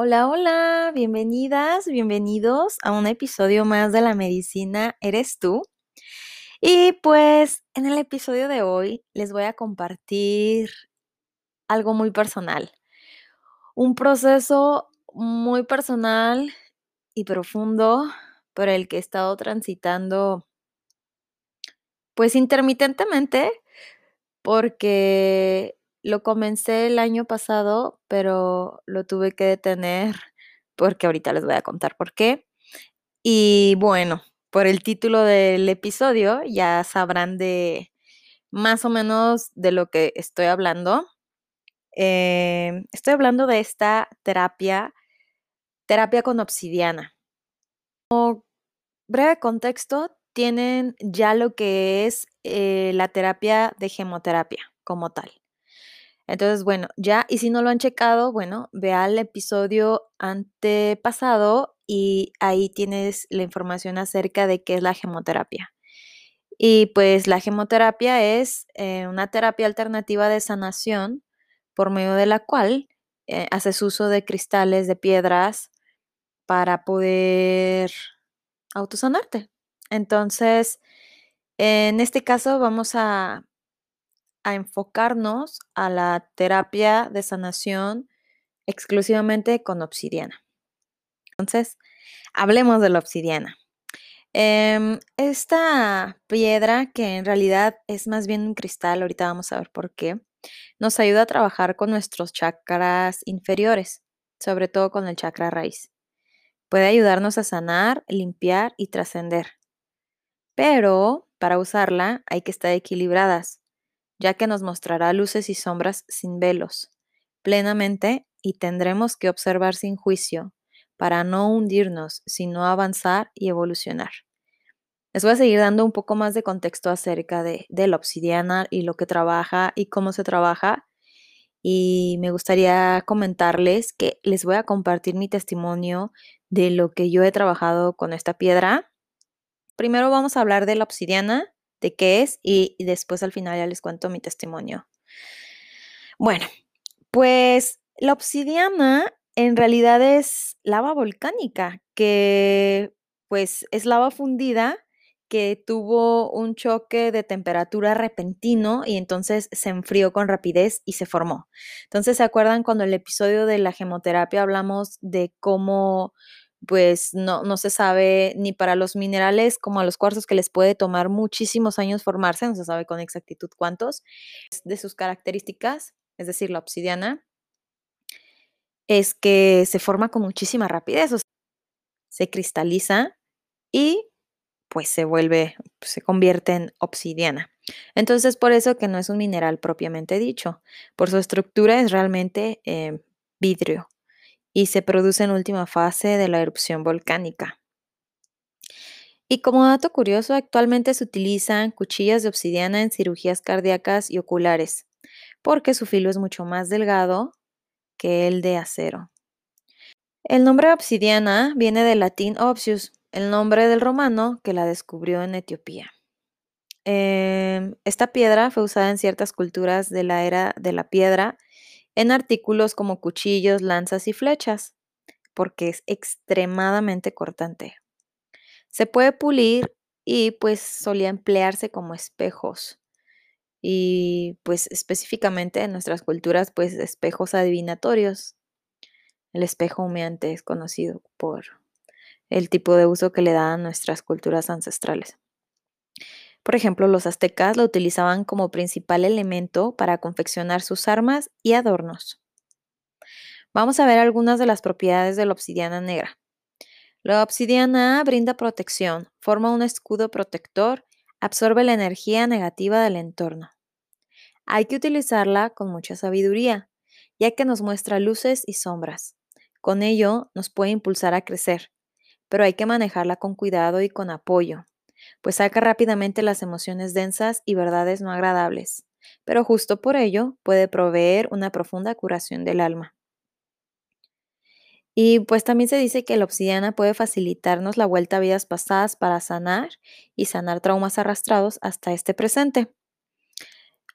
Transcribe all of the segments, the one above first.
Hola, hola, bienvenidas, bienvenidos a un episodio más de La Medicina Eres tú. Y pues en el episodio de hoy les voy a compartir algo muy personal, un proceso muy personal y profundo por el que he estado transitando pues intermitentemente porque lo comencé el año pasado, pero lo tuve que detener porque ahorita les voy a contar por qué. Y bueno, por el título del episodio ya sabrán de más o menos de lo que estoy hablando. Em, estoy hablando de esta terapia, terapia con obsidiana. Como breve contexto, tienen ya lo que es eh, la terapia de gemoterapia como tal. Entonces, bueno, ya, y si no lo han checado, bueno, vea el episodio antepasado y ahí tienes la información acerca de qué es la gemoterapia. Y pues la gemoterapia es eh, una terapia alternativa de sanación por medio de la cual eh, haces uso de cristales, de piedras, para poder autosanarte. Entonces, en este caso vamos a a enfocarnos a la terapia de sanación exclusivamente con obsidiana. Entonces, hablemos de la obsidiana. Em, esta piedra, que en realidad es más bien un cristal, ahorita vamos a ver por qué, nos ayuda a trabajar con nuestros chakras inferiores, sobre todo con el chakra raíz. Puede ayudarnos a sanar, limpiar y trascender. Pero para usarla hay que estar equilibradas ya que nos mostrará luces y sombras sin velos, plenamente, y tendremos que observar sin juicio, para no hundirnos, sino avanzar y evolucionar. Les voy a seguir dando un poco más de contexto acerca de, la obsidiana y lo que trabaja y cómo se trabaja. Y me gustaría comentarles que les voy a compartir mi testimonio de lo que yo he trabajado con esta piedra. Primero vamos a hablar de la obsidiana de qué es y, después al final ya les cuento mi testimonio. Bueno, pues la obsidiana en realidad es lava volcánica, que pues es lava fundida que tuvo un choque de temperatura repentino y entonces se enfrió con rapidez y se formó. Entonces, ¿se acuerdan cuando el episodio de la gemoterapia hablamos de cómo pues no, no se sabe ni para los minerales como a los cuarzos que les puede tomar muchísimos años formarse, no se sabe con exactitud cuántos, de sus características, es decir, la obsidiana, es que se forma con muchísima rapidez, se cristaliza y pues se vuelve, se convierte en obsidiana. Entonces, por eso que no es un mineral propiamente dicho, por su estructura es realmente eh, vidrio y se produce en última fase de la erupción volcánica. Y como dato curioso, actualmente se utilizan cuchillas de obsidiana en cirugías cardíacas y oculares, porque su filo es mucho más delgado que el de acero. El nombre obsidiana viene del latín obsius, el nombre del romano que la descubrió en Etiopía. Em, esta piedra fue usada en ciertas culturas de la era de la piedra en artículos como cuchillos, lanzas y flechas, porque es extremadamente cortante. Se puede pulir y pues solía emplearse como espejos. Y pues específicamente en nuestras culturas, pues espejos adivinatorios. El espejo humeante es conocido por el tipo de uso que le dan nuestras culturas ancestrales. Por ejemplo, los aztecas lo utilizaban como principal elemento para confeccionar sus armas y adornos. Vamos a ver algunas de las propiedades de la obsidiana negra. La obsidiana brinda protección, forma un escudo protector, absorbe la energía negativa del entorno. Hay que utilizarla con mucha sabiduría, ya que nos muestra luces y sombras. Con ello nos puede impulsar a crecer, pero hay que manejarla con cuidado y con apoyo, pues saca rápidamente las emociones densas y verdades no agradables, pero justo por ello puede proveer una profunda curación del alma. Y pues también se dice que la obsidiana puede facilitarnos la vuelta a vidas pasadas para sanar y sanar traumas arrastrados hasta este presente.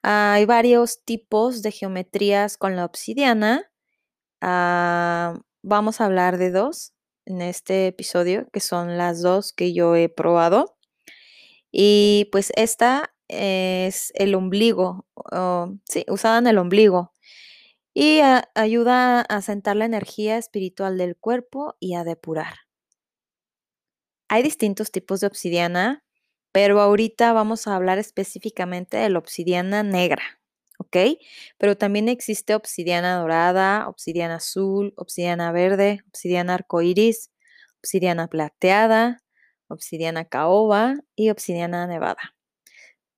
Hay varios tipos de geometrías con la obsidiana. Ah, vamos a hablar de dos en este episodio, que son las dos que yo he probado. Y pues esta es el ombligo, sí, usada en el ombligo. Y ayuda a sentar la energía espiritual del cuerpo y a depurar. Hay distintos tipos de obsidiana, pero ahorita vamos a hablar específicamente de la obsidiana negra, ¿ok? Pero también existe obsidiana dorada, obsidiana azul, obsidiana verde, obsidiana arcoíris, obsidiana plateada, obsidiana caoba y obsidiana nevada.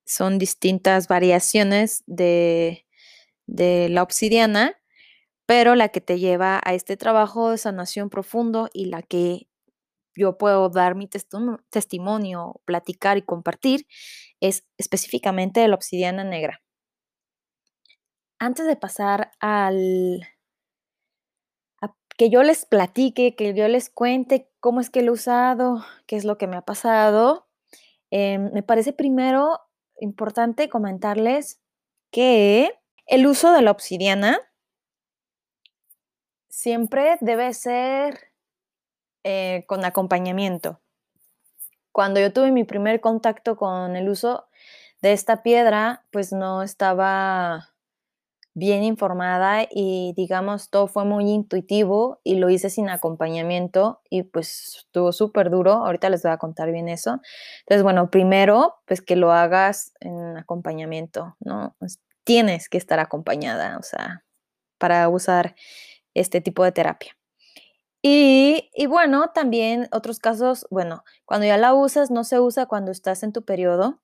Son distintas variaciones de, de la obsidiana, pero la que te lleva a este trabajo de sanación profundo y la que yo puedo dar mi testimonio, platicar y compartir es específicamente la obsidiana negra. Antes de pasar al que yo les platique, que yo les cuente cómo es que lo he usado, qué es lo que me ha pasado, em, me parece primero importante comentarles que el uso de la obsidiana siempre debe ser eh, con acompañamiento. Cuando yo tuve mi primer contacto con el uso de esta piedra, pues no estaba bien informada y digamos todo fue muy intuitivo y lo hice sin acompañamiento y pues estuvo súper duro. Ahorita les voy a contar bien eso. Entonces, bueno, primero pues que lo hagas en acompañamiento, ¿no? Pues, tienes que estar acompañada, o sea, para usar este tipo de terapia. Y, bueno, también otros casos, bueno, cuando ya la usas, no se usa cuando estás en tu periodo,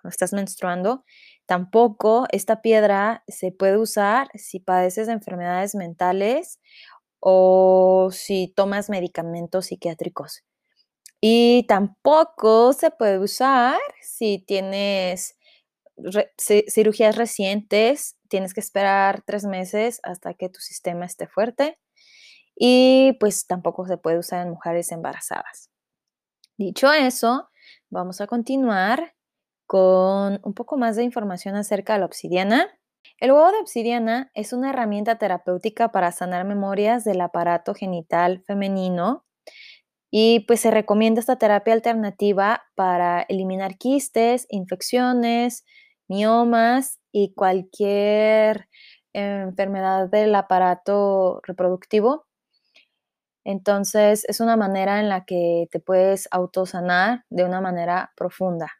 cuando estás menstruando. Tampoco esta piedra se puede usar si padeces de enfermedades mentales o si tomas medicamentos psiquiátricos. Y tampoco se puede usar si tienes cirugías recientes, tienes que esperar tres meses hasta que tu sistema esté fuerte y pues tampoco se puede usar en mujeres embarazadas. Dicho eso, vamos a continuar con un poco más de información acerca de la obsidiana. El huevo de obsidiana es una herramienta terapéutica para sanar memorias del aparato genital femenino y pues se recomienda esta terapia alternativa para eliminar quistes, infecciones, miomas y cualquier enfermedad del aparato reproductivo entonces, es una manera en la que te puedes autosanar de una manera profunda.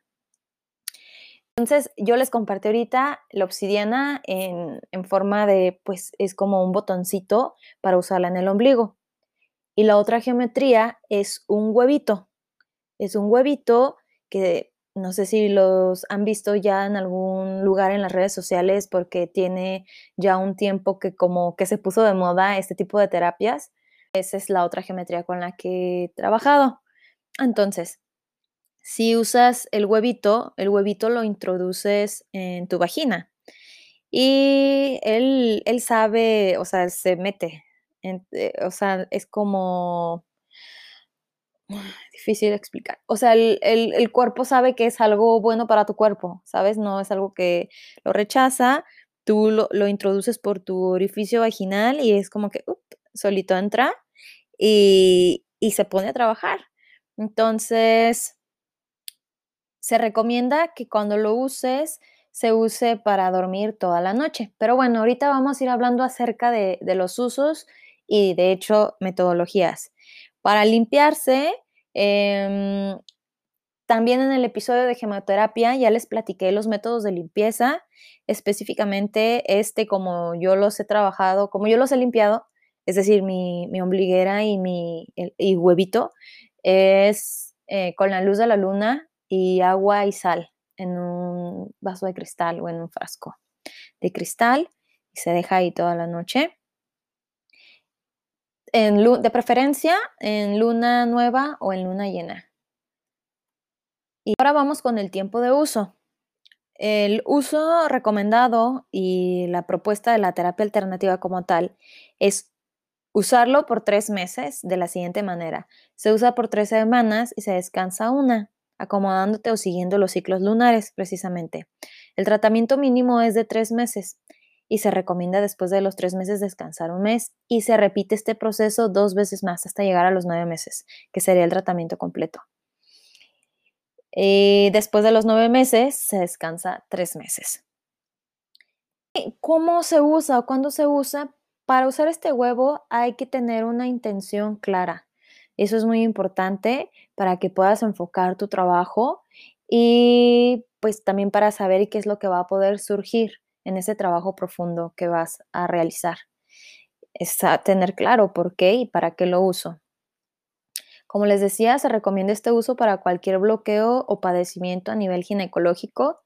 Entonces, yo les compartí ahorita la obsidiana en, forma de, pues, es como un botoncito para usarla en el ombligo. Y la otra geometría es un huevito. Es un huevito que no sé si los han visto ya en algún lugar en las redes sociales porque tiene ya un tiempo que como que se puso de moda este tipo de terapias esa es la otra geometría con la que he trabajado. Entonces, si usas el huevito, el huevito lo introduces en tu vagina y él, él sabe, o sea, se mete, eh, o sea, es como difícil explicar. O sea, el, cuerpo sabe que es algo bueno para tu cuerpo, ¿sabes? No es algo que lo rechaza, tú lo, introduces por tu orificio vaginal y es como que solito entra y, se pone a trabajar. Entonces, se recomienda que cuando lo uses, se use para dormir toda la noche. Pero bueno, ahorita vamos a ir hablando acerca de, los usos y de hecho metodologías. Para limpiarse, em, también en el episodio de gemoterapia ya les platiqué los métodos de limpieza, específicamente este como yo los he trabajado, como yo los he limpiado, es decir, mi, ombliguera y mi huevito, es eh, con la luz de la luna y agua y sal en un vaso de cristal o en un frasco de cristal y se deja ahí toda la noche. En, de preferencia en luna nueva o en luna llena. Y ahora vamos con el tiempo de uso. El uso recomendado y la propuesta de la terapia alternativa como tal es Usarlo por tres meses de la siguiente manera. Se usa por tres semanas y se descansa una, acomodándote o siguiendo los ciclos lunares precisamente. El tratamiento mínimo es de tres meses y se recomienda después de los tres meses descansar un mes y se repite este proceso dos veces más hasta llegar a los nueve meses, que sería el tratamiento completo. Y después de los nueve meses se descansa tres meses. ¿Cómo se usa o cuándo se usa? Para usar este huevo hay que tener una intención clara. Eso es muy importante para que puedas enfocar tu trabajo y pues también para saber qué es lo que va a poder surgir en ese trabajo profundo que vas a realizar. Es tener claro por qué y para qué lo uso. Como les decía, se recomienda este uso para cualquier bloqueo o padecimiento a nivel ginecológico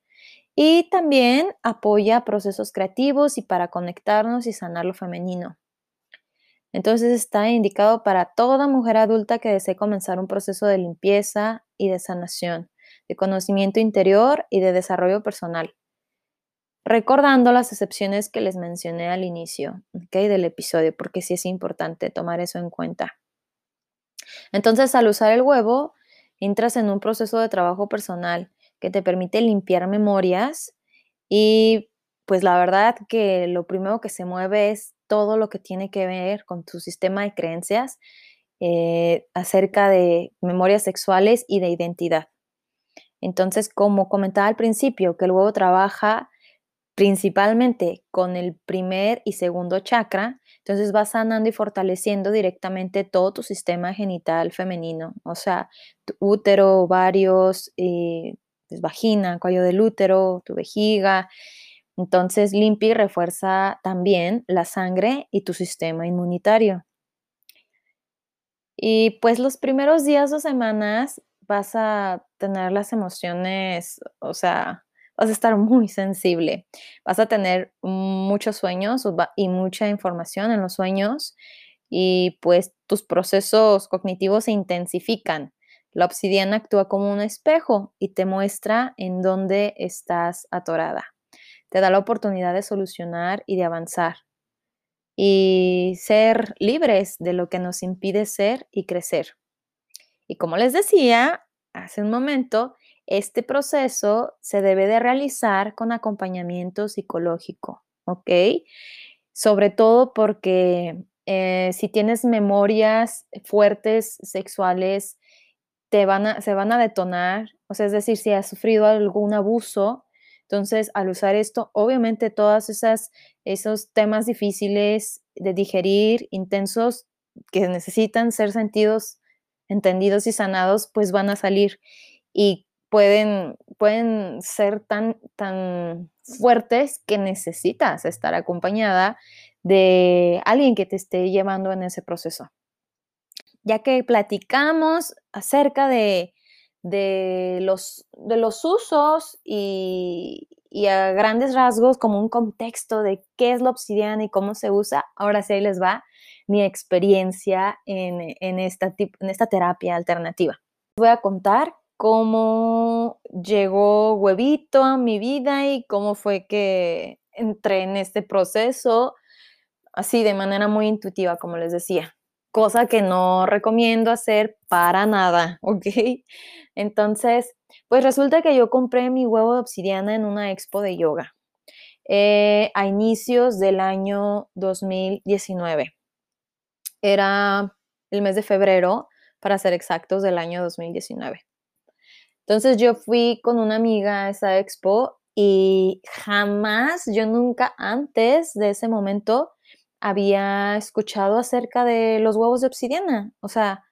y también apoya procesos creativos y para conectarnos y sanar lo femenino. Entonces está indicado para toda mujer adulta que desee comenzar un proceso de limpieza y de sanación, de conocimiento interior y de desarrollo personal. Recordando las excepciones que les mencioné al inicio del episodio, porque sí es importante tomar eso en cuenta. Entonces, al usar el huevo, entras en un proceso de trabajo personal que te permite limpiar memorias y pues la verdad que lo primero que se mueve es todo lo que tiene que ver con tu sistema de creencias eh, acerca de memorias sexuales y de identidad. Entonces, como comentaba al principio, que el huevo trabaja principalmente con el primer y segundo chakra, entonces vas sanando y fortaleciendo directamente todo tu sistema genital femenino, o sea, tu útero, ovarios, eh, pues, vagina, cuello del útero, tu vejiga. Entonces limpia y refuerza también la sangre y tu sistema inmunitario. Y pues los primeros días o semanas vas a tener las emociones, o sea, vas a estar muy sensible, vas a tener muchos sueños y mucha información en los sueños y pues tus procesos cognitivos se intensifican. La obsidiana actúa como un espejo y te muestra en dónde estás atorada. Te da la oportunidad de solucionar y de avanzar y ser libres de lo que nos impide ser y crecer. Y como les decía hace un momento, este proceso se debe de realizar con acompañamiento psicológico, ¿ok? Sobre todo porque eh, si tienes memorias fuertes sexuales, te van se van a detonar, o sea, es decir, si has sufrido algún abuso, entonces al usar esto, obviamente todos esos temas difíciles de digerir, intensos, que necesitan ser sentidos, entendidos y sanados, pues van a salir. Y pueden, pueden ser tan, tan fuertes que necesitas estar acompañada de alguien que te esté llevando en ese proceso. Ya que platicamos acerca de, los, de los usos y, a grandes rasgos como un contexto de qué es la obsidiana y cómo se usa, ahora sí les va mi experiencia en, en, esta, en esta terapia alternativa. Voy a contar cómo llegó Huevito a mi vida y cómo fue que entré en este proceso, así de manera muy intuitiva, como les decía, cosa que no recomiendo hacer para nada, ¿ok? Entonces, pues resulta que yo compré mi huevo de obsidiana en una expo de yoga eh, a inicios del año 2019. Era el mes de febrero, para ser exactos, del año 2019. Entonces yo fui con una amiga a esa expo y jamás, yo nunca antes de ese momento había escuchado acerca de los huevos de obsidiana. O sea,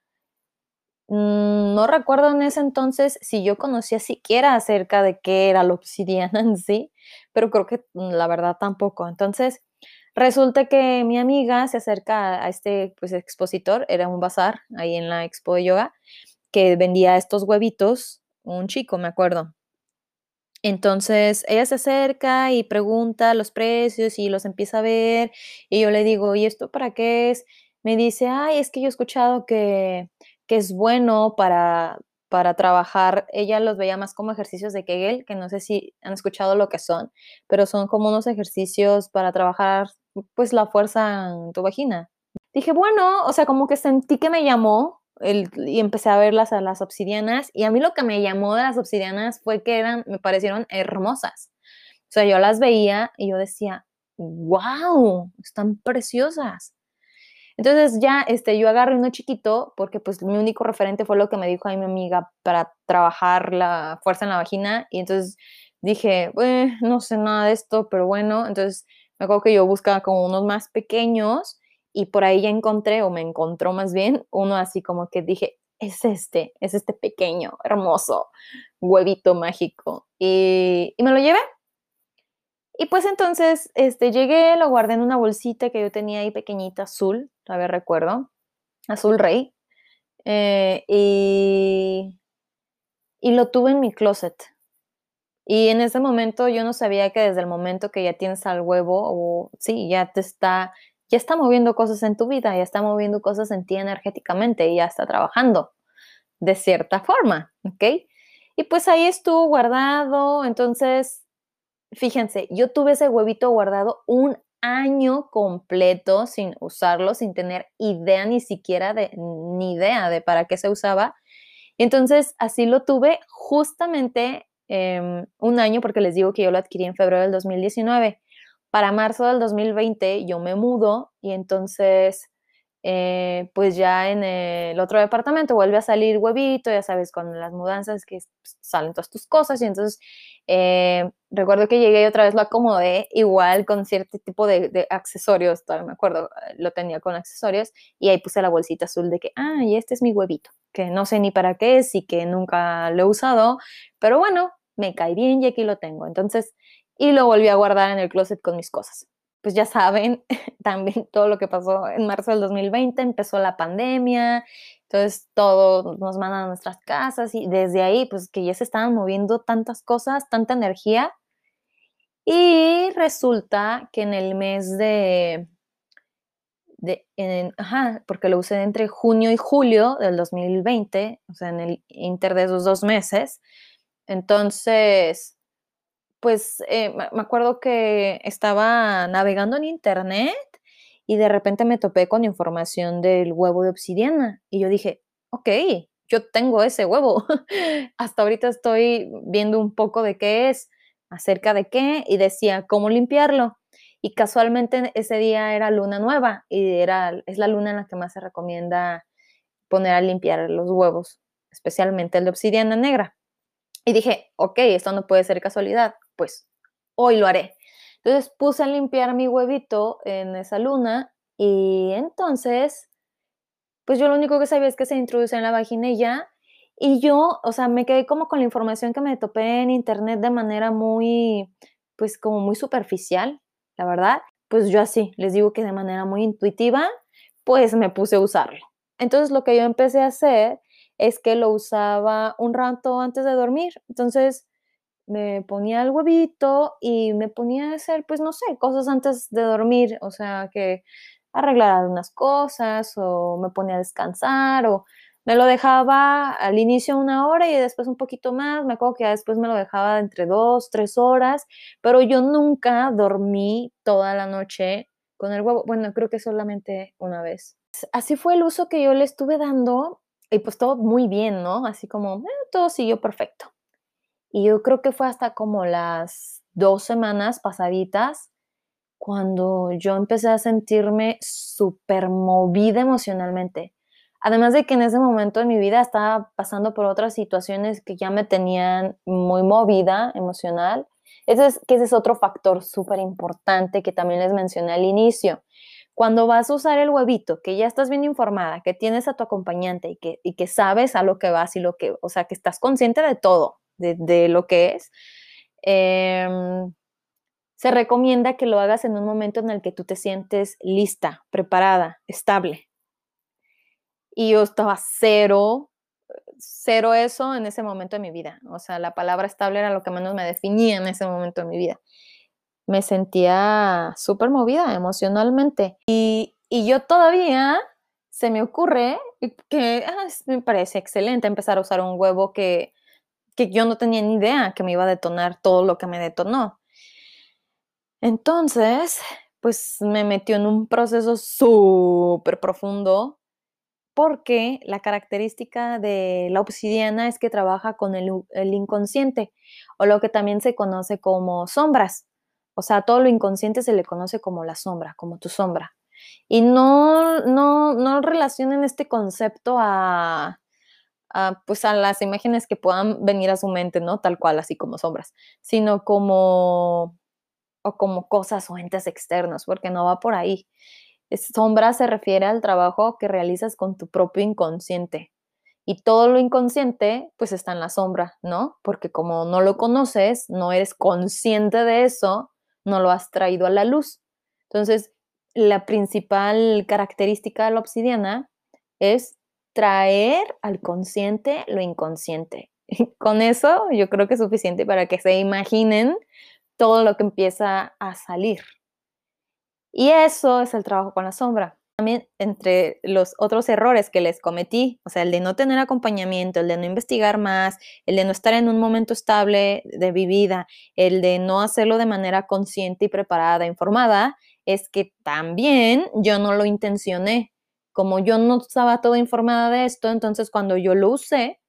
mm, no recuerdo en ese entonces si yo conocía siquiera acerca de qué era la obsidiana en sí, pero creo que mm, la verdad tampoco. Entonces, resulta que mi amiga se acerca a este pues, expositor, era un bazar ahí en la expo de yoga, que vendía estos huevitos un chico, me acuerdo. Entonces ella se acerca y pregunta los precios y los empieza a ver y yo le digo, ¿y esto para qué es? Me dice, ay, es que yo he escuchado que, que es bueno para, para trabajar. Ella los veía más como ejercicios de Kegel, que no sé si han escuchado lo que son, pero son como unos ejercicios para trabajar pues la fuerza en tu vagina. Dije, bueno, o sea, como que sentí que me llamó y empecé a verlas a las obsidianas y a mí lo que me llamó de las obsidianas fue que eran, me parecieron hermosas. O sea, yo las veía y yo decía, wow, están preciosas. Entonces ya este, yo agarré uno chiquito porque pues mi único referente fue lo que me dijo ahí mi amiga para trabajar la fuerza en la vagina y entonces dije, no sé nada de esto, pero bueno, entonces me acuerdo que yo buscaba como unos más pequeños y por ahí ya encontré, o me encontró más bien, uno así como que dije, es este, es este pequeño, hermoso huevito mágico. Y, y me lo llevé. Y pues entonces este, llegué, lo guardé en una bolsita que yo tenía ahí pequeñita, azul, todavía recuerdo, azul rey. Eh, y, y lo tuve en mi closet. Y en ese momento yo no sabía que desde el momento que ya tienes al huevo, o sí, ya te está, ya está moviendo cosas en tu vida, ya está moviendo cosas en ti energéticamente y ya está trabajando de cierta forma, ¿ok? Y pues ahí estuvo guardado, entonces, fíjense, yo tuve ese huevito guardado un año completo sin usarlo, sin tener idea ni siquiera de, ni idea de para qué se usaba. Entonces, así lo tuve justamente em, un año, porque les digo que yo lo adquirí en febrero del 2019. Para marzo del 2020 yo me mudo y entonces eh, pues ya en el otro departamento vuelve a salir huevito, ya sabes, con las mudanzas que salen todas tus cosas y entonces eh, recuerdo que llegué y otra vez lo acomodé igual con cierto tipo de, accesorios, todavía me acuerdo, lo tenía con accesorios y ahí puse la bolsita azul de que, ah, y este es mi huevito, que no sé ni para qué es y que nunca lo he usado, pero bueno, me cae bien y aquí lo tengo. Entonces, y lo volví a guardar en el closet con mis cosas pues ya saben también todo lo que pasó en marzo del 2020, empezó la pandemia, entonces todos nos mandan a nuestras casas y desde ahí pues que ya se estaban moviendo tantas cosas, tanta energía. Y resulta que en el mes de, de ajá, porque lo usé entre junio y julio del 2020, o sea, en el inter de esos dos meses, entonces pues eh, me acuerdo que estaba navegando en internet y de repente me topé con información del huevo de obsidiana y yo dije, ok, yo tengo ese huevo. Hasta ahorita estoy viendo un poco de qué es, acerca de qué y decía cómo limpiarlo. Y casualmente ese día era luna nueva y era, es la luna en la que más se recomienda poner a limpiar los huevos, especialmente el de obsidiana negra. Y dije, ok, esto no puede ser casualidad pues hoy lo haré. Entonces puse a limpiar mi huevito en esa luna y entonces, pues yo lo único que sabía es que se introduce en la vagina y ya. Y yo, o sea, me quedé como con la información que me topé en internet de manera muy, pues como muy superficial, la verdad. Pues yo así, les digo que de manera muy intuitiva, pues me puse a usarlo. Entonces lo que yo empecé a hacer es que lo usaba un rato antes de dormir. Entonces, me ponía el huevito y me ponía a hacer, pues no sé, cosas antes de dormir, o sea, que arreglar algunas cosas o me ponía a descansar o me lo dejaba al inicio una hora y después un poquito más, me acuerdo que después me lo dejaba entre dos, tres horas, pero yo nunca dormí toda la noche con el huevo, bueno, creo que solamente una vez. Así fue el uso que yo le estuve dando y pues todo muy bien, ¿no? Así como, eh, todo siguió perfecto. Y yo creo que fue hasta como las dos semanas pasaditas cuando yo empecé a sentirme súper movida emocionalmente. Además de que en ese momento de mi vida estaba pasando por otras situaciones que ya me tenían muy movida emocional. Ese es, que ese es otro factor súper importante que también les mencioné al inicio. Cuando vas a usar el huevito, que ya estás bien informada, que tienes a tu acompañante y que, y que sabes a lo que vas y lo que, o sea, que estás consciente de todo, de, lo que es, em, se recomienda que lo hagas en un momento en el que tú te sientes lista, preparada, estable. Y yo estaba cero, cero eso en ese momento de mi vida. O sea, la palabra estable era lo que menos me definía en ese momento de mi vida. Me sentía súper movida emocionalmente. Y, yo todavía se me ocurre que ah, me parece excelente empezar a usar un huevo que que yo no tenía ni idea que me iba a detonar todo lo que me detonó. Entonces, pues me metió en un proceso súper profundo porque la característica de la obsidiana es que trabaja con el, inconsciente o lo que también se conoce como sombras. O sea, todo lo inconsciente se le conoce como la sombra, como tu sombra. Y no, no, no relacionen este concepto a, pues a las imágenes que puedan venir a su mente, ¿no? Tal cual, así como sombras, sino como, o como cosas o entes externos, porque no va por ahí. sombra se refiere al trabajo que realizas con tu propio inconsciente. Y todo lo inconsciente, pues está en la sombra, ¿no? Porque como no lo conoces, no eres consciente de eso, no lo has traído a la luz. Entonces, la principal característica de la obsidiana es traer al consciente lo inconsciente. Con eso yo creo que es suficiente para que se imaginen todo lo que empieza a salir. Y eso es el trabajo con la sombra. También entre los otros errores que les cometí, o sea, el de no tener acompañamiento, el de no investigar más, el de no estar en un momento estable de mi vida, el de no hacerlo de manera consciente y preparada, informada, es que también yo no lo intencioné. Como yo no estaba toda informada de esto, entonces cuando yo lo usé,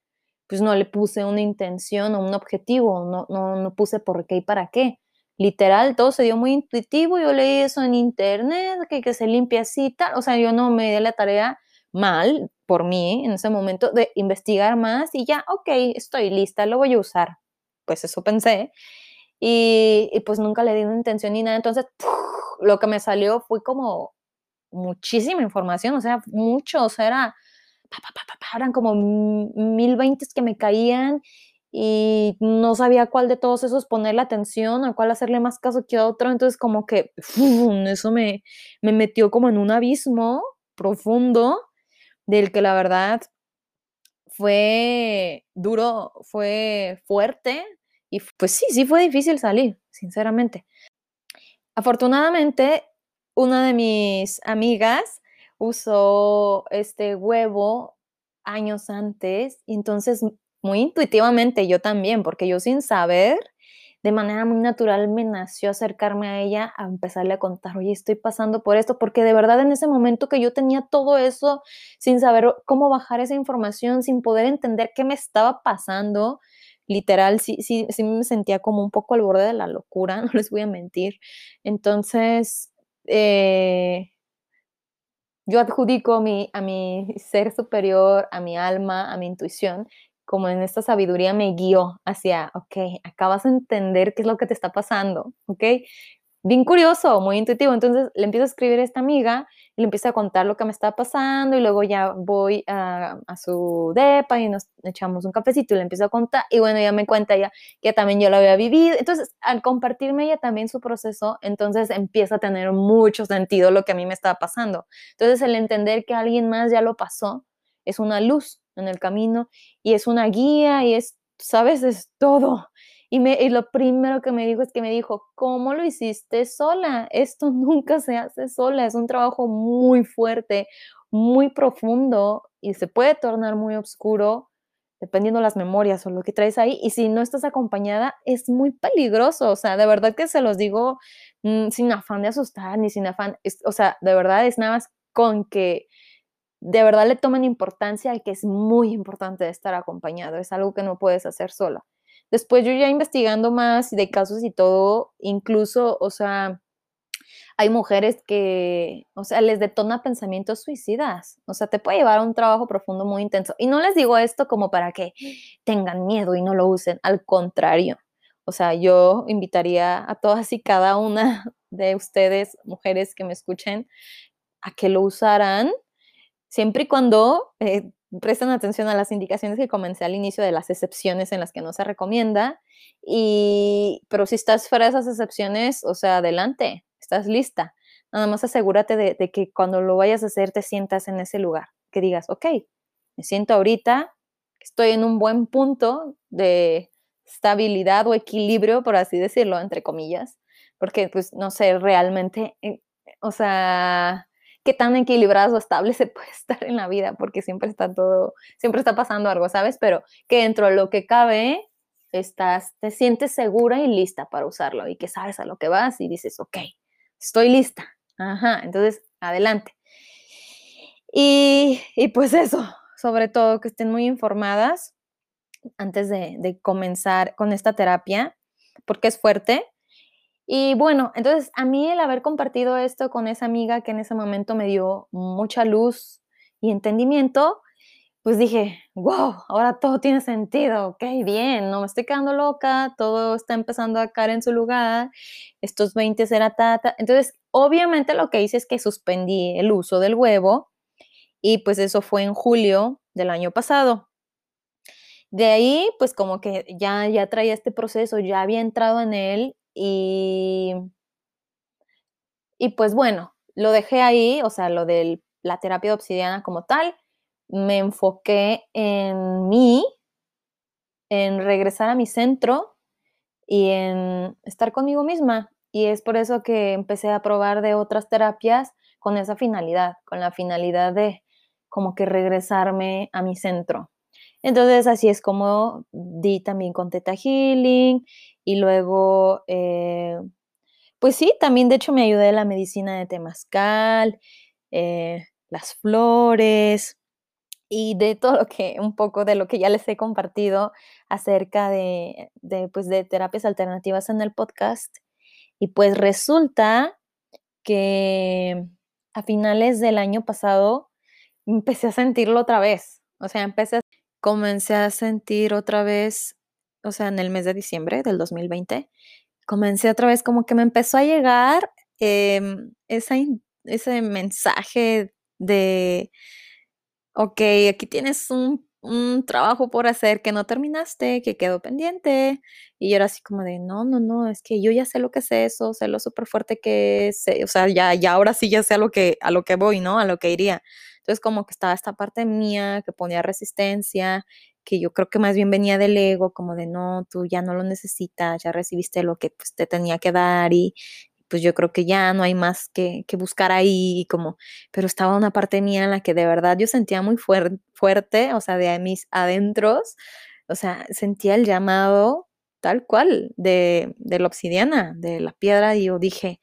pues no le puse una intención o un objetivo, no, no, no puse por qué y para qué. Literal, todo se dio muy intuitivo, yo leí eso en internet, que, que se limpia así o sea, yo no me di la tarea mal por mí en ese momento de investigar más y ya, ok, estoy lista, lo voy a usar. Pues eso pensé. Y, y pues nunca le di una intención ni nada. Entonces, lo que me salió fue como muchísima información, o sea, mucho, era, eran como mil veintes que me caían y no sabía cuál de todos esos ponerle atención, a cuál hacerle más caso que a otro, entonces como que eso me, me metió como en un abismo profundo del que la verdad fue duro, fue fuerte y pues sí, sí fue difícil salir, sinceramente. Afortunadamente, una de mis amigas usó este huevo años antes, y entonces muy intuitivamente yo también, porque yo sin saber, de manera muy natural me nació acercarme a ella a empezarle a contar, oye, estoy pasando por esto, porque de verdad en ese momento que yo tenía todo eso sin saber cómo bajar esa información, sin poder entender qué me estaba pasando, literal, sí, sí, sí me sentía como un poco al borde de la locura, no les voy a mentir. Entonces, eh, yo adjudico mi, a mi ser superior, a mi alma, a mi intuición, como en esta sabiduría me guió hacia, ok, acabas de entender qué es lo que te está pasando, ok, bien curioso, muy intuitivo. Entonces le empiezo a escribir a esta amiga y le empiezo a contar lo que me está pasando y luego ya voy a, su depa y nos echamos un cafecito y le empiezo a contar y bueno, ella me cuenta ya que también yo lo había vivido. Entonces, al compartirme ella también su proceso, entonces empieza a tener mucho sentido lo que a mí me estaba pasando. Entonces, el entender que alguien más ya lo pasó es una luz en el camino y es una guía y es, sabes, es todo. Y, me, y lo primero que me dijo es que me dijo, ¿cómo lo hiciste sola? Esto nunca se hace sola, es un trabajo muy fuerte, muy profundo y se puede tornar muy oscuro dependiendo las memorias o lo que traes ahí. Y si no estás acompañada, es muy peligroso. O sea, de verdad que se los digo mm, sin afán de asustar ni sin afán. o sea, de verdad es nada más con que de verdad le tomen importancia y que es muy importante estar acompañado. Es algo que no puedes hacer sola. Después yo ya investigando más de casos y todo, incluso, o sea, hay mujeres que, o sea, les detona pensamientos suicidas. O sea, te puede llevar a un trabajo profundo muy intenso. Y no les digo esto como para que tengan miedo y no lo usen. Al contrario. O sea, yo invitaría a todas y cada una de ustedes, mujeres que me escuchen, a que lo usaran siempre y cuando eh, presten atención a las indicaciones que comencé al inicio de las excepciones en las que no se recomienda. Y, pero si estás fuera de esas excepciones, o sea, adelante, estás lista. Nada más asegúrate de, de que cuando lo vayas a hacer te sientas en ese lugar, que digas, ok, me siento ahorita, estoy en un buen punto de estabilidad o equilibrio, por así decirlo, entre comillas, porque pues no sé, realmente, eh, o sea, qué tan equilibrado o estable se puede estar en la vida, porque siempre está todo, siempre está pasando algo, ¿sabes? Pero que dentro de lo que cabe, estás, te sientes segura y lista para usarlo y que sabes a lo que vas y dices, ok, estoy lista. Ajá, entonces, adelante. Y, y pues eso, sobre todo que estén muy informadas antes de, de comenzar con esta terapia, porque es fuerte Y bueno, entonces a mí el haber compartido esto con esa amiga que en ese momento me dio mucha luz y entendimiento, pues dije, wow, ahora todo tiene sentido, ok, bien, no me estoy quedando loca, todo está empezando a caer en su lugar, estos 20 era tata. Entonces, obviamente lo que hice es que suspendí el uso del huevo y pues eso fue en julio del año pasado. De ahí, pues como que ya, ya traía este proceso, ya había entrado en él y, y pues bueno, lo dejé ahí, o sea, lo de la terapia obsidiana como tal, me enfoqué en mí, en regresar a mi centro y en estar conmigo misma. Y es por eso que empecé a probar de otras terapias con esa finalidad, con la finalidad de como que regresarme a mi centro. Entonces así es como di también con Teta Healing y luego, eh, pues sí, también de hecho me ayudé de la medicina de Temazcal, eh, las flores y de todo lo que, un poco de lo que ya les he compartido acerca de, de, pues, de terapias alternativas en el podcast. Y pues resulta que a finales del año pasado empecé a sentirlo otra vez. O sea, empecé a comencé a sentir otra vez, o sea, en el mes de diciembre del 2020, comencé otra vez como que me empezó a llegar em, ese mensaje de, ok, aquí tienes un, trabajo por hacer que no terminaste, que quedó pendiente. Y yo era así como de, no, no, no, es que yo ya sé lo que es eso, sé lo súper fuerte que es, o sea, ya, ya ahora sí ya sé a lo que, a lo que voy, ¿no? A lo que iría. Entonces como que estaba esta parte mía que ponía resistencia, que yo creo que más bien venía del ego, como de no, tú ya no lo necesitas, ya recibiste lo que pues, te tenía que dar y pues yo creo que ya no hay más que, que buscar ahí, como, pero estaba una parte mía en la que de verdad yo sentía muy fuerte, o sea, de mis adentros, o sea, sentía el llamado tal cual de, de la obsidiana, de la piedra, y yo dije,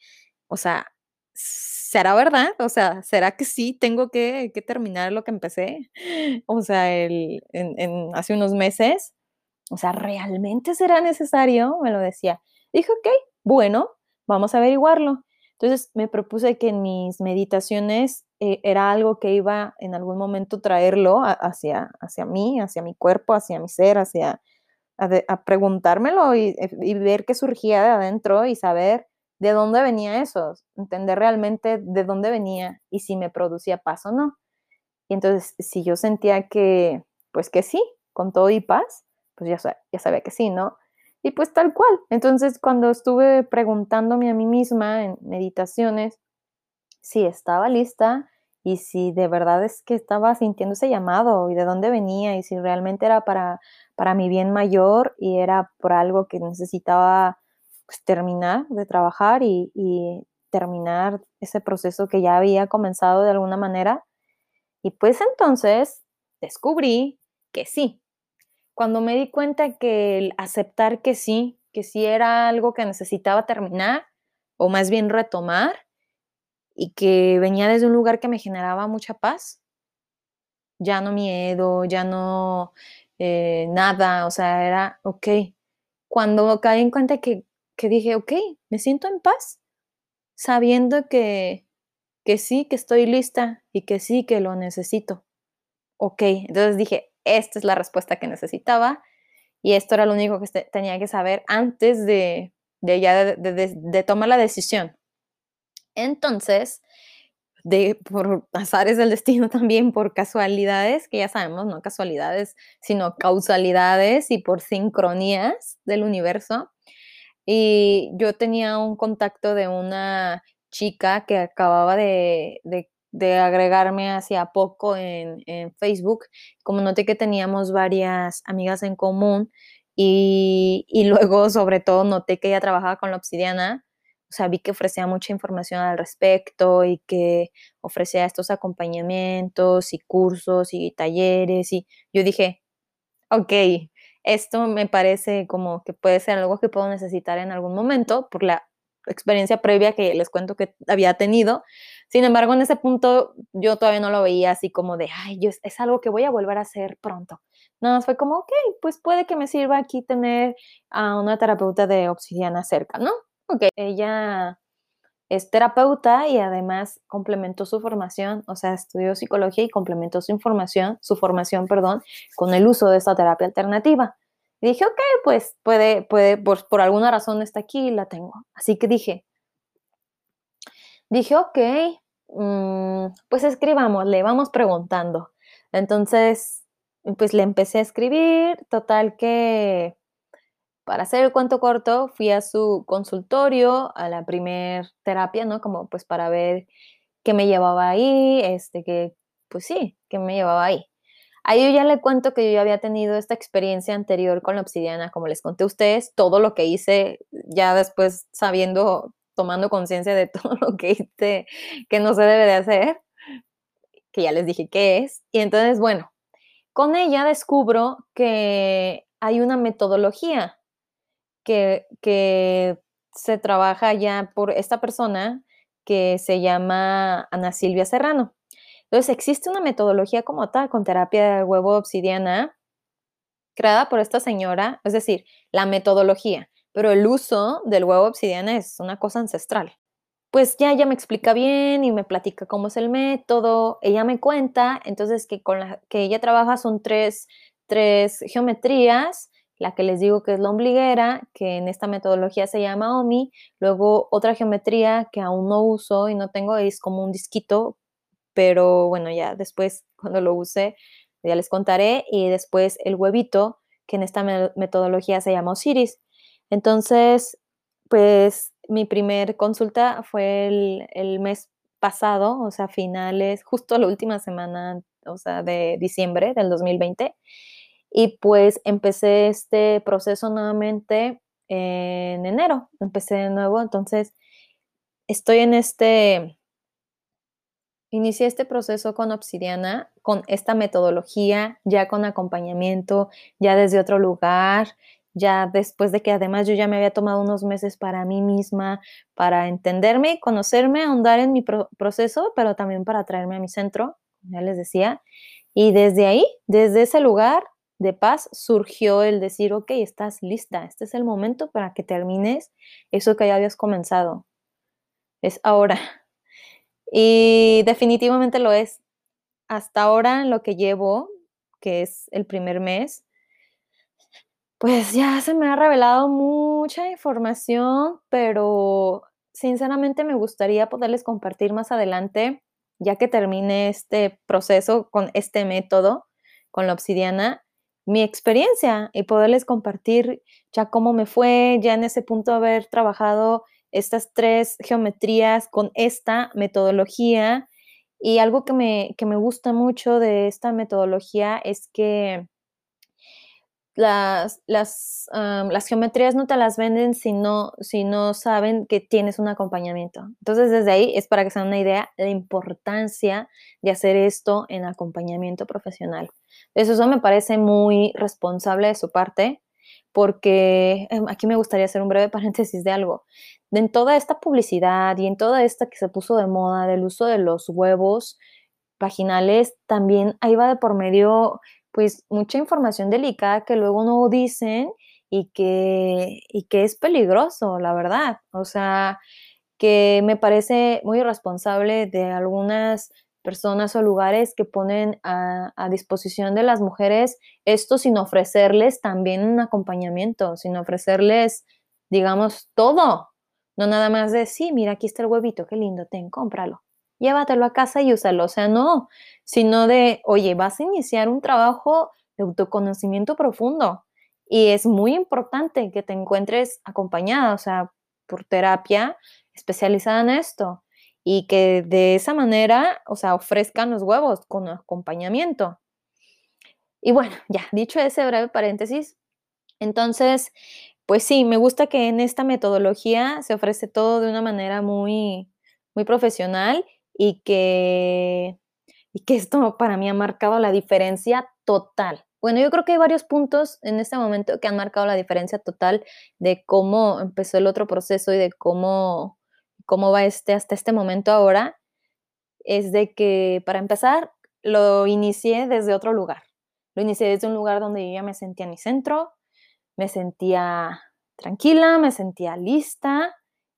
o sea, ¿será verdad? O sea, ¿será que sí tengo que, terminar lo que empecé? O sea, el, en, hace unos meses, o sea, ¿realmente será necesario? Me lo decía. Dije, ok, bueno, vamos a averiguarlo. Entonces me propuse que en mis meditaciones eh, era algo que iba en algún momento traerlo hacia, hacia mí, hacia mi cuerpo, hacia mi ser, hacia a, preguntármelo y, y, ver qué surgía de adentro y saber de dónde venía eso, entender realmente de dónde venía y si me producía paz o no. Y entonces, si yo sentía que, pues que sí, con todo y paz, pues ya, ya sabía que sí, ¿no? Y pues tal cual. Entonces, cuando estuve preguntándome a mí misma en meditaciones si estaba lista y si de verdad es que estaba sintiendo ese llamado y de dónde venía y si realmente era para, para mi bien mayor y era por algo que necesitaba pues, terminar de trabajar y, terminar ese proceso que ya había comenzado de alguna manera. Y pues entonces descubrí que sí. Cuando me di cuenta que el aceptar que sí, que sí era algo que necesitaba terminar, o más bien retomar, y que venía desde un lugar que me generaba mucha paz, ya no miedo, ya no eh, nada, o sea, era ok. Cuando caí en cuenta que que dije, ok, me siento en paz, sabiendo que, que sí, que estoy lista y que sí, que lo necesito. Ok, entonces dije, esta es la respuesta que necesitaba y esto era lo único que tenía que saber antes de, ya de, tomar la decisión. Entonces, de, por azares del destino también, por casualidades, que ya sabemos, no casualidades, sino causalidades y por sincronías del universo, y yo tenía un contacto de una chica que acababa de, agregarme hacia poco en, Facebook. Como noté que teníamos varias amigas en común y, luego sobre todo noté que ella trabajaba con la obsidiana. O sea, vi que ofrecía mucha información al respecto y que ofrecía estos acompañamientos y cursos y talleres. Y yo dije, ok, esto me parece como que puede ser algo que puedo necesitar en algún momento por la experiencia previa que les cuento que había tenido. Sin embargo, en ese punto yo todavía no lo veía así como de, ay, yo, es algo que voy a volver a hacer pronto. No, fue como, ok, pues puede que me sirva aquí tener a una terapeuta de obsidiana cerca, ¿no? ok, ella es terapeuta y además complementó su formación, o sea, estudió psicología y complementó su información, su formación, perdón, con el uso de esta terapia alternativa. Y dije, ok, pues puede, puede, por, por alguna razón está aquí y la tengo. Así que dije, dije, ok, mm, pues escribamos, le vamos preguntando. Entonces, pues le empecé a escribir, total que para hacer el cuento corto, fui a su consultorio, a la primer terapia, ¿no? Como pues para ver qué me llevaba ahí, este, que, pues sí, qué me llevaba ahí. Ahí yo ya le cuento que yo ya había tenido esta experiencia anterior con la obsidiana, como les conté a ustedes, todo lo que hice ya después sabiendo, tomando conciencia de todo lo que hice que no se debe de hacer, que ya les dije qué es. Y entonces, bueno, con ella descubro que hay una metodología que, se trabaja ya por esta persona que se llama Ana Silvia Serrano. Entonces, existe una metodología como tal con terapia de huevo obsidiana creada por esta señora, es decir, la metodología, pero el uso del huevo obsidiana es una cosa ancestral. Pues ya ella me explica bien y me platica cómo es el método, ella me cuenta, entonces que con la que ella trabaja son tres, tres geometrías la que les digo que es la ombliguera, que en esta metodología se llama OMI, luego otra geometría que aún no uso y no tengo es como un disquito, pero bueno, ya después cuando lo use ya les contaré, y después el huevito, que en esta metodología se llama Osiris. Entonces, pues mi primer consulta fue el, el mes pasado, o sea, finales, justo la última semana, o sea, de diciembre del 2020. Y pues empecé este proceso nuevamente en enero, empecé de nuevo, entonces estoy en este, inicié este proceso con Obsidiana, con esta metodología, ya con acompañamiento, ya desde otro lugar, ya después de que además yo ya me había tomado unos meses para mí misma, para entenderme, conocerme, ahondar en mi proceso, pero también para traerme a mi centro, ya les decía. Y desde ahí, desde ese lugar, de paz surgió el decir, ok, estás lista, este es el momento para que termines eso que ya habías comenzado. Es ahora. Y definitivamente lo es. Hasta ahora, lo que llevo, que es el primer mes, pues ya se me ha revelado mucha información, pero sinceramente me gustaría poderles compartir más adelante, ya que termine este proceso con este método, con la obsidiana, mi experiencia y poderles compartir ya cómo me fue, ya en ese punto haber trabajado estas tres geometrías con esta metodología. Y algo que me, que me gusta mucho de esta metodología es que las, las, las, geometrías no te las venden si no, si no saben que tienes un acompañamiento. Entonces, desde ahí es para que se den una idea de la importancia de hacer esto en acompañamiento profesional. Eso, eso me parece muy responsable de su parte, porque em, aquí me gustaría hacer un breve paréntesis de algo. En toda esta publicidad y en toda esta que se puso de moda del uso de los huevos vaginales, también ahí va de por medio pues mucha información delicada que luego no dicen y que, y que es peligroso, la verdad. O sea, que me parece muy irresponsable de algunas personas o lugares que ponen a, a, disposición de las mujeres esto sin ofrecerles también un acompañamiento, sin ofrecerles, digamos, todo. No nada más de, sí, mira, aquí está el huevito, qué lindo, ten, cómpralo llévatelo a casa y úsalo. O sea, no, sino de, oye, vas a iniciar un trabajo de autoconocimiento profundo y es muy importante que te encuentres acompañada, o sea, por terapia especializada en esto y que de esa manera, o sea, ofrezcan los huevos con acompañamiento. Y bueno, ya, dicho ese breve paréntesis, entonces, pues sí, me gusta que en esta metodología se ofrece todo de una manera muy, muy profesional y que, y que esto para mí ha marcado la diferencia total. Bueno, yo creo que hay varios puntos en este momento que han marcado la diferencia total de cómo empezó el otro proceso y de cómo, cómo va este hasta este momento ahora. Es de que, para empezar, lo inicié desde otro lugar. Lo inicié desde un lugar donde yo ya me sentía en mi centro, me sentía tranquila, me sentía lista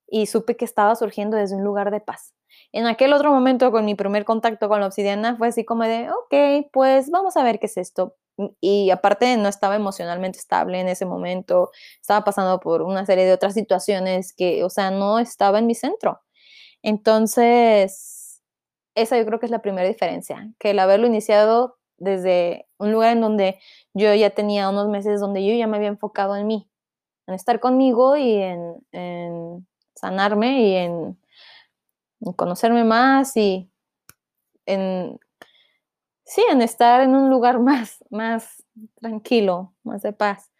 y supe que estaba surgiendo desde un lugar de paz. En aquel otro momento, con mi primer contacto con la obsidiana, fue así como de, ok, pues vamos a ver qué es esto. Y aparte no estaba emocionalmente estable en ese momento, estaba pasando por una serie de otras situaciones que, o sea, no estaba en mi centro. Entonces, esa yo creo que es la primera diferencia, que el haberlo iniciado desde un lugar en donde yo ya tenía unos meses donde yo ya me había enfocado en mí, en estar conmigo y en, sanarme y en, conocerme más y en, sí, en estar en un lugar más, más tranquilo, más de paz.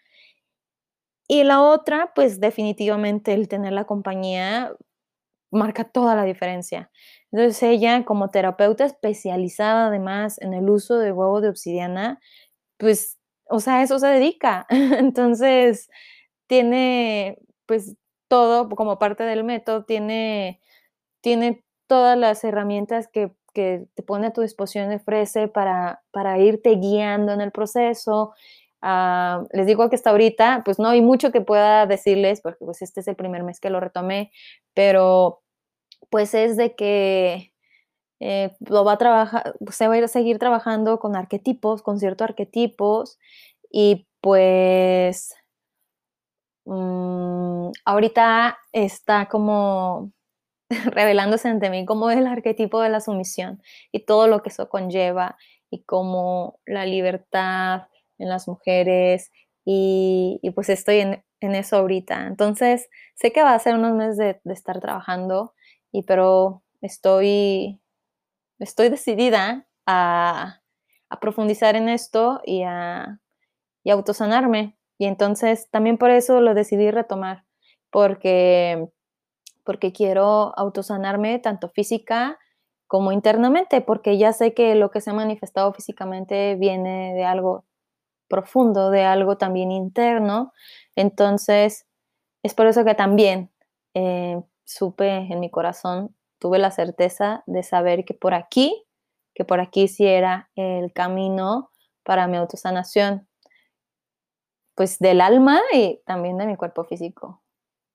Y la otra, pues definitivamente el tener la compañía marca toda la diferencia. Entonces ella, como terapeuta especializada además en el uso de huevo de obsidiana, pues, o sea, eso se dedica. Entonces, tiene, pues, todo como parte del método, tiene, tiene todas las herramientas que, te pone a tu disposición, ofrece para, para irte guiando en el proceso. Ah, les digo que hasta ahorita, pues no hay mucho que pueda decirles, porque pues este es el primer mes que lo retomé, pero pues es de que eh, lo va a trabajar, se va a ir a seguir trabajando con arquetipos, con ciertos arquetipos, y pues mm, ahorita está como revelándose ante mí como el arquetipo de la sumisión y todo lo que eso conlleva y como la libertad en las mujeres y, pues estoy en, eso ahorita. Entonces sé que va a ser unos meses de, de estar trabajando y pero estoy, estoy decidida a, profundizar en esto y a, y autosanarme. Y entonces también por eso lo decidí retomar, porque, porque quiero autosanarme tanto física como internamente, porque ya sé que lo que se ha manifestado físicamente viene de algo profundo, de algo también interno. Entonces, es por eso que también eh, supe en mi corazón, tuve la certeza de saber que por aquí, que por aquí sí era el camino para mi autosanación, pues del alma y también de mi cuerpo físico,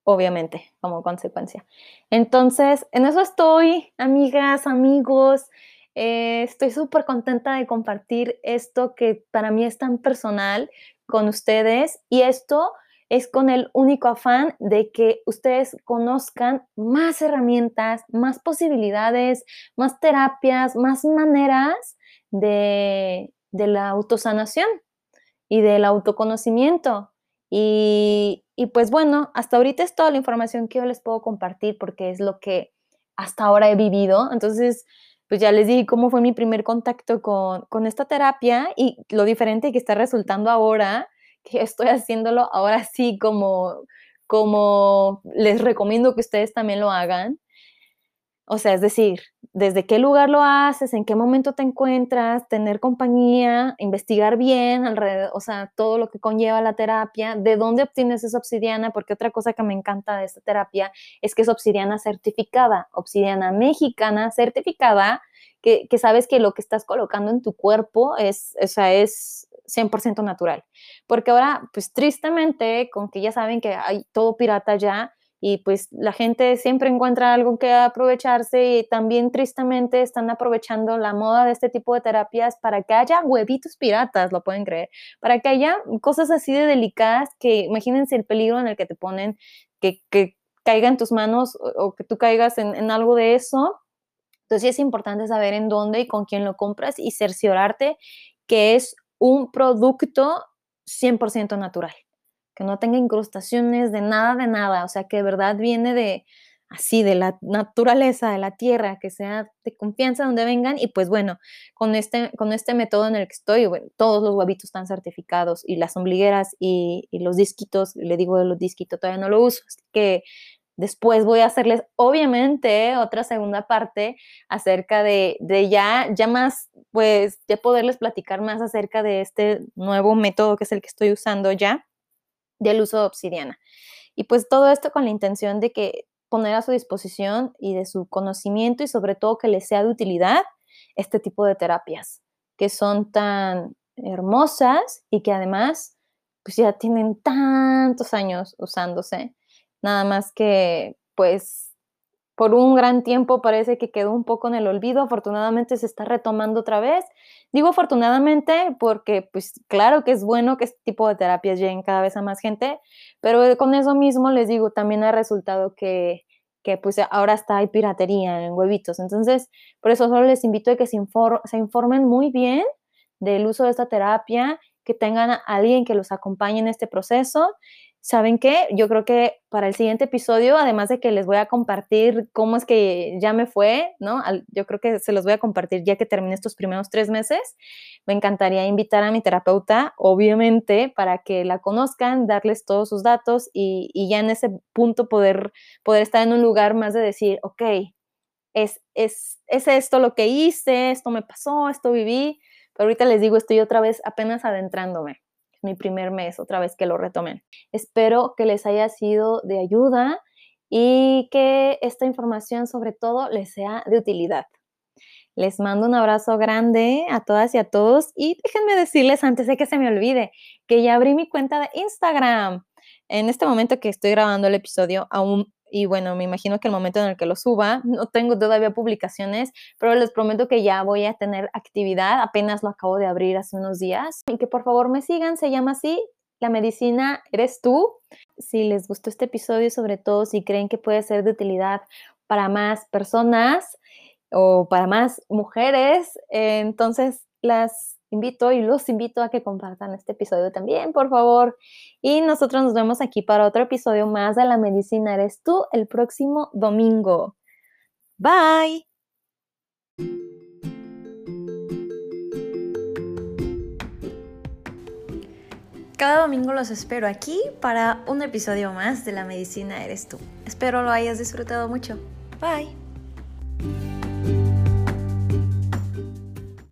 obviamente, como consecuencia. Entonces, en eso estoy, amigas, amigos. Eh, estoy súper contenta de compartir esto que para mí es tan personal con ustedes y esto es con el único afán de que ustedes conozcan más herramientas, más posibilidades, más terapias, más maneras de, la autosanación y del autoconocimiento. Y, y, pues bueno, hasta ahorita es toda la información que yo les puedo compartir porque es lo que hasta ahora he vivido. Entonces, pues ya les dije cómo fue mi primer contacto con, con esta terapia y lo diferente que está resultando ahora que estoy haciéndolo ahora sí como, como les recomiendo que ustedes también lo hagan. O sea, es decir, desde qué lugar lo haces, en qué momento te encuentras, tener compañía, investigar bien alrededor, o sea, todo lo que conlleva la terapia, de dónde obtienes esa obsidiana, porque otra cosa que me encanta de esta terapia es que es obsidiana certificada, obsidiana mexicana certificada, que, que sabes que lo que estás colocando en tu cuerpo es, o sea, es 100% natural. Porque ahora, pues tristemente, con que ya saben que hay todo pirata ya, y pues la gente siempre encuentra algo que aprovecharse y también tristemente están aprovechando la moda de este tipo de terapias para que haya huevitos piratas, lo pueden creer, para que haya cosas así de delicadas que imagínense el peligro en el que te ponen, que, que caiga en tus manos o, que tú caigas en, algo de eso. Entonces es importante saber en dónde y con quién lo compras y cerciorarte que es un producto 100% natural, que no tenga incrustaciones de nada, de nada, o sea, que de verdad viene de así, de la naturaleza, de la tierra, que sea de confianza donde vengan y pues bueno, con este, con este método en el que estoy, todos los huevitos están certificados y las ombligueras y, y los disquitos, le digo de los disquitos, todavía no lo uso, así que Después voy a hacerles, obviamente, otra segunda parte acerca de, ya, ya más, pues, ya poderles platicar más acerca de este nuevo método que es el que estoy usando ya, del uso de obsidiana. Y pues todo esto con la intención de que poner a su disposición y de su conocimiento y sobre todo que les sea de utilidad este tipo de terapias que son tan hermosas y que además pues ya tienen tantos años usándose Nada más que pues por un gran tiempo parece que quedó un poco en el olvido, afortunadamente se está retomando otra vez. Digo afortunadamente porque pues claro que es bueno que este tipo de terapias lleguen cada vez a más gente, pero con eso mismo les digo, también ha resultado que, que pues ahora está hay piratería en huevitos. Entonces, por eso solo les invito a que se, se informen muy bien del uso de esta terapia, que tengan a alguien que los acompañe en este proceso ¿saben qué? Yo creo que para el siguiente episodio, además de que les voy a compartir cómo es que ya me fue, ¿no? yo creo que se los voy a compartir ya que termine estos primeros tres meses. Me encantaría invitar a mi terapeuta, obviamente, para que la conozcan, darles todos sus datos y, ya en ese punto poder, poder estar en un lugar más de decir, ok, es, es, es esto lo que hice, esto me pasó, esto viví, pero ahorita les digo, estoy otra vez apenas adentrándome mi primer mes, otra vez que lo retomen. Espero que les haya sido de ayuda y que esta información sobre todo les sea de utilidad. Les mando un abrazo grande a todas y a todos y déjenme decirles antes de que se me olvide que ya abrí mi cuenta de Instagram. En este momento que estoy grabando el episodio, aún y bueno, me imagino que el momento en el que lo suba, no tengo todavía publicaciones, pero les prometo que ya voy a tener actividad, apenas lo acabo de abrir hace unos días, y que por favor me sigan, se llama así, La Medicina Eres Tú. Si les gustó este episodio, sobre todo si creen que puede ser de utilidad para más personas o para más mujeres, entonces las invito y los invito a que compartan este episodio también, por favor. Y nosotros nos vemos aquí para otro episodio más de La Medicina Eres tú el próximo domingo. Bye. Cada domingo los espero aquí para un episodio más de La Medicina Eres tú. Espero lo hayas disfrutado mucho. Bye.